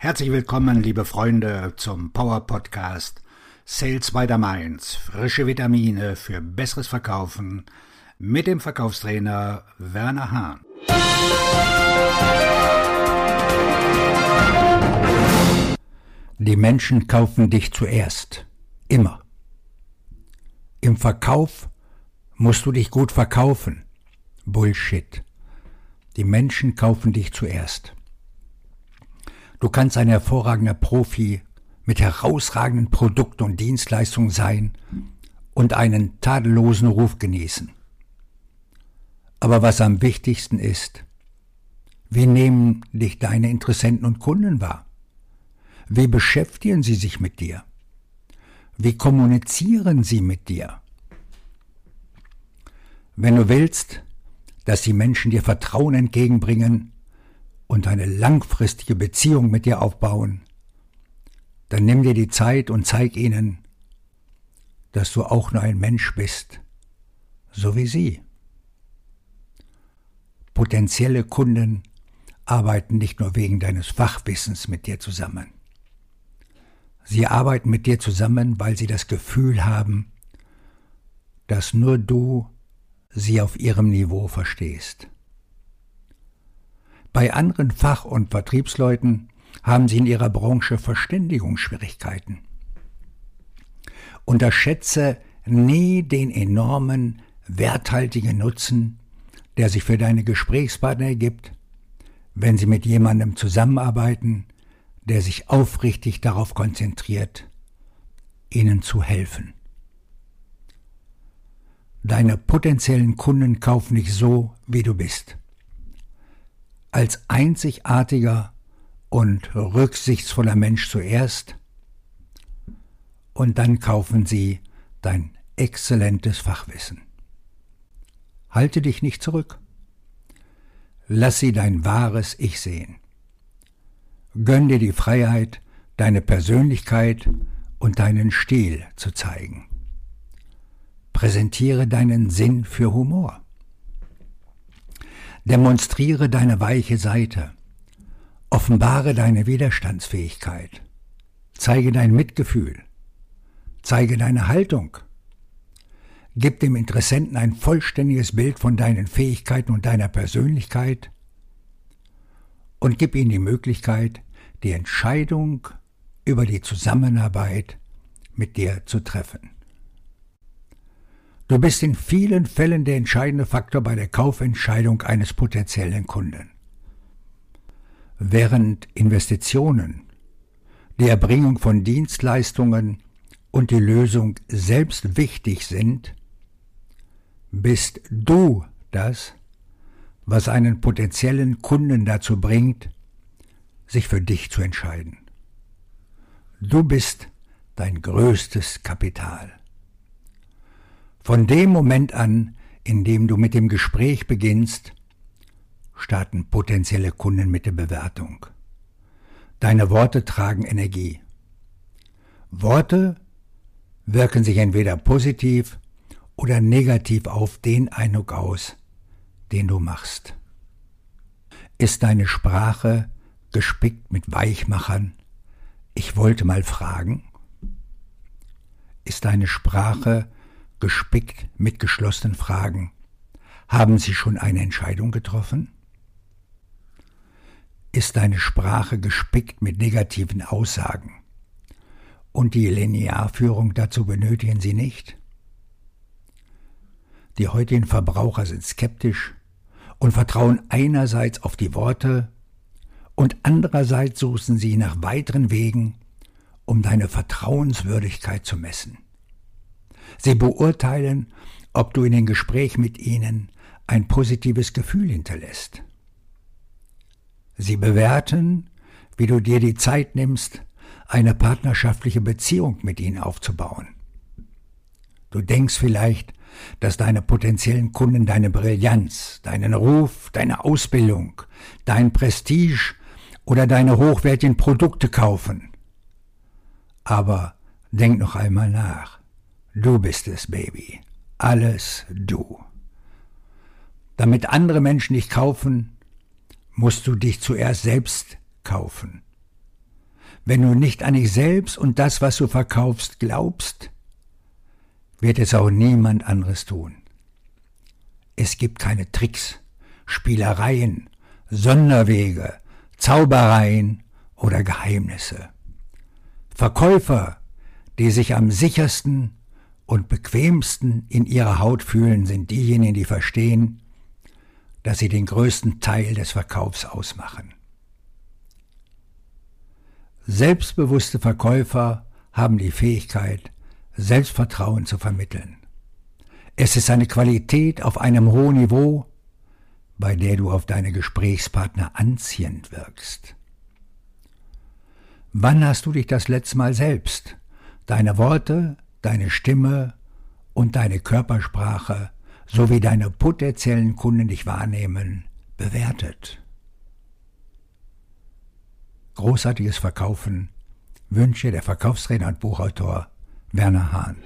Herzlich willkommen, liebe Freunde, zum Power Podcast Sales by the Mainz. Frische Vitamine für besseres Verkaufen mit dem Verkaufstrainer Werner Hahn. Die Menschen kaufen dich zuerst. Immer. Im Verkauf musst du dich gut verkaufen. Bullshit. Die Menschen kaufen dich zuerst. Du kannst ein hervorragender Profi mit herausragenden Produkten und Dienstleistungen sein und einen tadellosen Ruf genießen. Aber was am wichtigsten ist, wie nehmen dich deine Interessenten und Kunden wahr? Wie beschäftigen sie sich mit dir? Wie kommunizieren sie mit dir? Wenn du willst, dass die Menschen dir Vertrauen entgegenbringen, und eine langfristige Beziehung mit dir aufbauen, dann nimm dir die Zeit und zeig ihnen, dass du auch nur ein Mensch bist, so wie sie. Potenzielle Kunden arbeiten nicht nur wegen deines Fachwissens mit dir zusammen. Sie arbeiten mit dir zusammen, weil sie das Gefühl haben, dass nur du sie auf ihrem Niveau verstehst. Bei anderen Fach- und Vertriebsleuten haben sie in ihrer Branche Verständigungsschwierigkeiten. Unterschätze nie den enormen, werthaltigen Nutzen, der sich für deine Gesprächspartner ergibt, wenn sie mit jemandem zusammenarbeiten, der sich aufrichtig darauf konzentriert, ihnen zu helfen. Deine potenziellen Kunden kaufen dich so, wie du bist als einzigartiger und rücksichtsvoller Mensch zuerst und dann kaufen sie dein exzellentes Fachwissen. Halte dich nicht zurück. Lass sie dein wahres Ich sehen. Gönn dir die Freiheit, deine Persönlichkeit und deinen Stil zu zeigen. Präsentiere deinen Sinn für Humor. Demonstriere deine weiche Seite. Offenbare deine Widerstandsfähigkeit. Zeige dein Mitgefühl. Zeige deine Haltung. Gib dem Interessenten ein vollständiges Bild von deinen Fähigkeiten und deiner Persönlichkeit und gib ihm die Möglichkeit, die Entscheidung über die Zusammenarbeit mit dir zu treffen. Du bist in vielen Fällen der entscheidende Faktor bei der Kaufentscheidung eines potenziellen Kunden. Während Investitionen, die Erbringung von Dienstleistungen und die Lösung selbst wichtig sind, bist du das, was einen potenziellen Kunden dazu bringt, sich für dich zu entscheiden. Du bist dein größtes Kapital. Von dem Moment an, in dem du mit dem Gespräch beginnst, starten potenzielle Kunden mit der Bewertung. Deine Worte tragen Energie. Worte wirken sich entweder positiv oder negativ auf den Eindruck aus, den du machst. Ist deine Sprache gespickt mit Weichmachern? Ich wollte mal fragen. Ist deine Sprache gespickt mit geschlossenen Fragen. Haben Sie schon eine Entscheidung getroffen? Ist deine Sprache gespickt mit negativen Aussagen? Und die Linearführung dazu benötigen Sie nicht? Die heutigen Verbraucher sind skeptisch und vertrauen einerseits auf die Worte und andererseits suchen sie nach weiteren Wegen, um deine Vertrauenswürdigkeit zu messen. Sie beurteilen, ob du in den Gespräch mit ihnen ein positives Gefühl hinterlässt. Sie bewerten, wie du dir die Zeit nimmst, eine partnerschaftliche Beziehung mit ihnen aufzubauen. Du denkst vielleicht, dass deine potenziellen Kunden deine Brillanz, deinen Ruf, deine Ausbildung, dein Prestige oder deine hochwertigen Produkte kaufen. Aber denk noch einmal nach. Du bist es, Baby. Alles du. Damit andere Menschen dich kaufen, musst du dich zuerst selbst kaufen. wenn du nicht an dich selbst und das, was du verkaufst, glaubst, wird es auch niemand anderes tun. Es gibt keine Tricks, Spielereien, Sonderwege, Zaubereien oder Geheimnisse. Verkäufer, die sich am sichersten und bequemsten in ihrer Haut fühlen, sind diejenigen, die verstehen, dass sie den größten Teil des Verkaufs ausmachen. Selbstbewusste Verkäufer haben die Fähigkeit, Selbstvertrauen zu vermitteln. Es ist eine Qualität auf einem hohen Niveau, bei der du auf deine Gesprächspartner anziehend wirkst. Wann hast du dich das letzte Mal selbst, deine Worte, deine Stimme und deine Körpersprache sowie deine potenziellen Kunden dich wahrnehmen, bewertet? Großartiges Verkaufen wünsche der Verkaufsredner und Buchautor Werner Hahn.